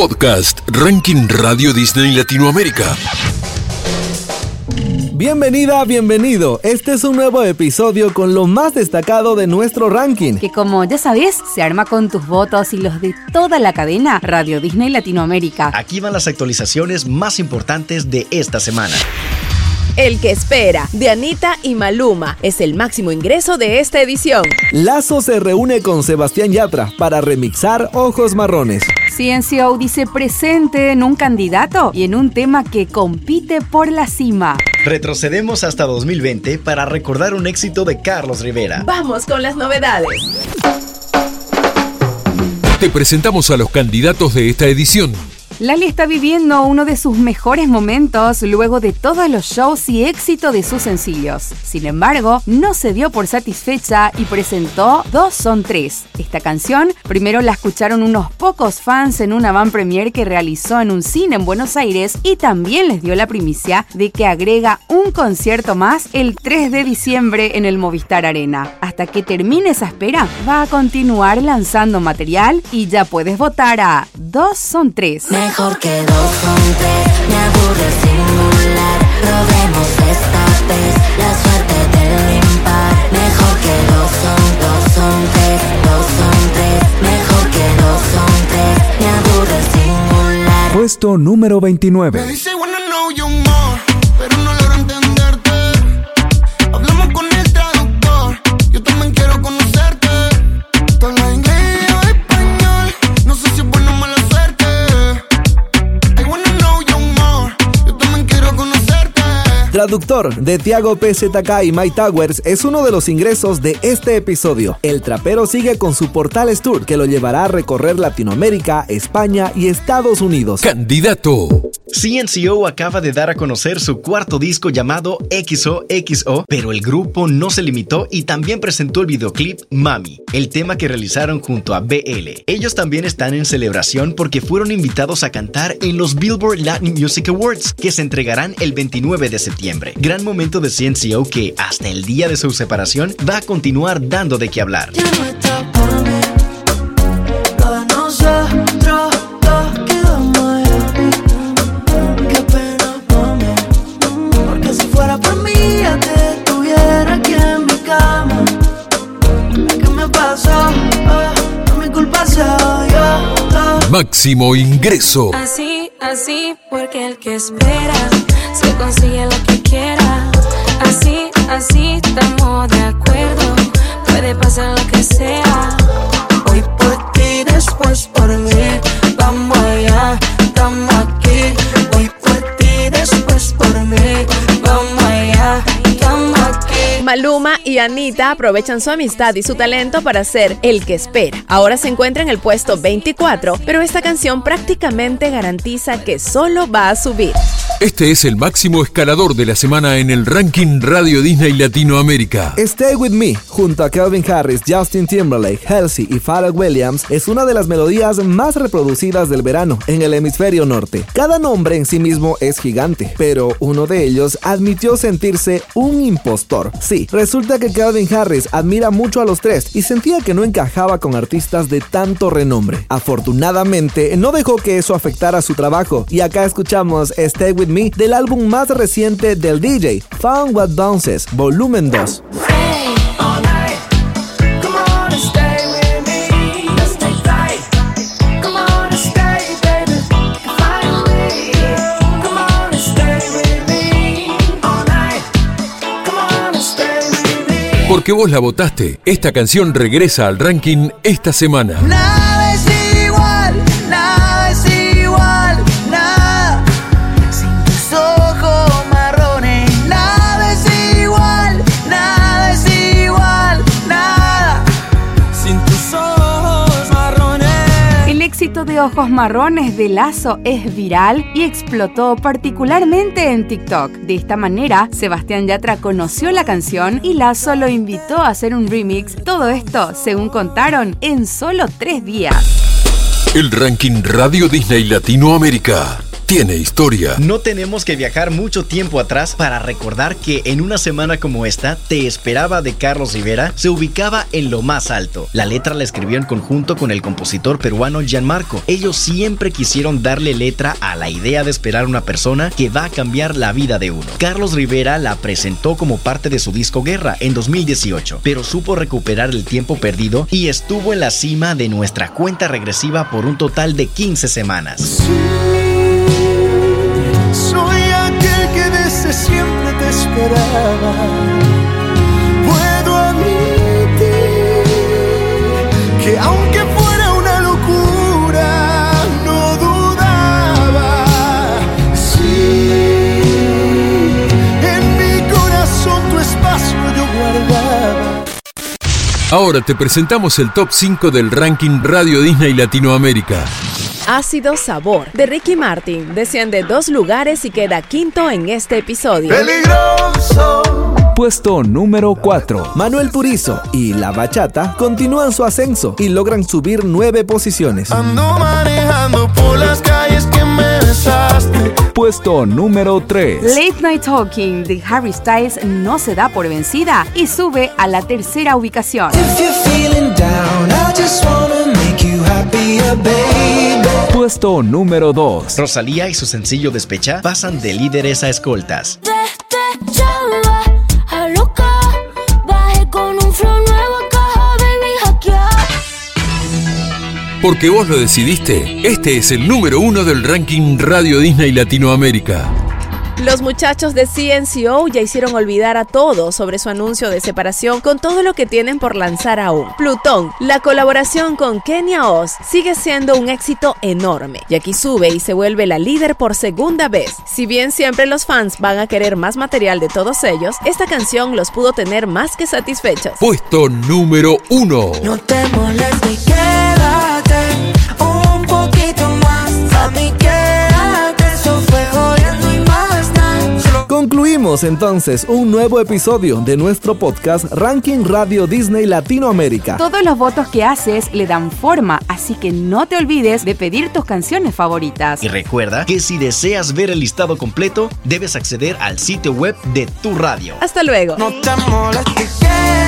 Podcast Ranking Radio Disney Latinoamérica. Bienvenida, bienvenido. Este es un nuevo episodio con lo más destacado de nuestro ranking. Que como ya sabes, se arma con tus votos y los de toda la cadena Radio Disney Latinoamérica. Aquí van las actualizaciones más importantes de esta semana. El que espera, de Anita y Maluma, es el máximo ingreso de esta edición. Lazo se reúne con Sebastián Yatra para remixar Ojos Marrones. CNCO dice presente en un candidato y en un tema que compite por la cima. Retrocedemos hasta 2020 para recordar un éxito de Carlos Rivera. Vamos con las novedades. Te presentamos a los candidatos de esta edición. Lali está viviendo uno de sus mejores momentos luego de todos los shows y éxito de sus sencillos. Sin embargo, no se dio por satisfecha y presentó Dos son tres. Esta canción primero la escucharon unos pocos fans en una van premiere que realizó en un cine en Buenos Aires y también les dio la primicia de que agrega un concierto más el 3 de diciembre en el Movistar Arena. Hasta que termine esa espera, va a continuar lanzando material y ya puedes votar a Dos son tres. Mejor que dos son tres, me aburre simular. Probemos esta vez la suerte del impar. Mejor que dos son, dos son tres, dos son tres. Mejor que dos son tres, me aburre simular. Puesto número 29. Traductor de Tiago PZK y My Towers es uno de los ingresos de este episodio. El trapero sigue con su Portales Tour que lo llevará a recorrer Latinoamérica, España y Estados Unidos. Candidato. CNCO acaba de dar a conocer su cuarto disco llamado XOXO, pero el grupo no se limitó y también presentó el videoclip Mami, el tema que realizaron junto a BL. Ellos también están en celebración porque fueron invitados a cantar en los Billboard Latin Music Awards, que se entregarán el 29 de septiembre. Gran momento de CNCO que, hasta el día de su separación, va a continuar dando de qué hablar. Máximo ingreso. Así, así, porque el que espera se consigue lo que quiera. Así, así, estamos y Anita aprovechan su amistad y su talento para ser el que espera. Ahora se encuentra en el puesto 24, pero esta canción prácticamente garantiza que solo va a subir. Este es el máximo escalador de la semana en el ranking Radio Disney Latinoamérica. Stay With Me, junto a Calvin Harris, Justin Timberlake, Halsey y Pharrell Williams, es una de las melodías más reproducidas del verano en el hemisferio norte. Cada nombre en sí mismo es gigante, pero uno de ellos admitió sentirse un impostor. Sí, resulta que Calvin Harris admira mucho a los tres y sentía que no encajaba con artistas de tanto renombre. Afortunadamente, no dejó que eso afectara su trabajo y acá escuchamos Stay With Me del álbum más reciente del DJ, Found What Bounces, volumen 2. Porque vos la votaste, esta canción regresa al ranking esta semana. Ojos Marrones de Lazo es viral y explotó particularmente en TikTok. De esta manera, Sebastián Yatra conoció la canción y Lazo lo invitó a hacer un remix. Todo esto, según contaron, en solo tres días. El ranking Radio Disney Latinoamérica. Tiene historia. No tenemos que viajar mucho tiempo atrás para recordar que en una semana como esta, Te esperaba de Carlos Rivera se ubicaba en lo más alto. La letra la escribió en conjunto con el compositor peruano Gianmarco. Ellos siempre quisieron darle letra a la idea de esperar una persona que va a cambiar la vida de uno. Carlos Rivera la presentó como parte de su disco Guerra en 2018, pero supo recuperar el tiempo perdido y estuvo en la cima de nuestra cuenta regresiva por un total de 15 semanas. Esperaba. Puedo admitir que aunque fuera una locura, no dudaba. Sí, en mi corazón tu espacio yo guardaba. Ahora te presentamos el top 5 del ranking Radio Disney Latinoamérica. Ácido Sabor de Ricky Martin desciende dos lugares y queda quinto en este episodio. Peligroso. Puesto número 4. Manuel Turizo y La Bachata continúan su ascenso y logran subir nueve posiciones. Ando manejando por las calles que me besaste. Puesto número 3. Late Night Talking de Harry Styles no se da por vencida y sube a la tercera ubicación. If you're feeling down, I just wanna make you happier, baby. Puesto número 2. Rosalía y su sencillo Despecha pasan de líderes a escoltas. Despechada a loca, bajé con un flow nuevo a caja, baby, hackear. Porque vos lo decidiste, este es el número uno del ranking Radio Disney Latinoamérica. Los muchachos de CNCO ya hicieron olvidar a todos sobre su anuncio de separación con todo lo que tienen por lanzar aún. Plutón, la colaboración con Kenya Oz sigue siendo un éxito enorme, y aquí sube y se vuelve la líder por segunda vez. Si bien siempre los fans van a querer más material de todos ellos, esta canción los pudo tener más que satisfechos. Puesto número uno. No te molestes, Concluimos entonces un nuevo episodio de nuestro podcast Ranking Radio Disney Latinoamérica. Todos los votos que haces le dan forma, así que no te olvides de pedir tus canciones favoritas. Y recuerda que si deseas ver el listado completo, debes acceder al sitio web de tu radio. Hasta luego. No te molestes, quédate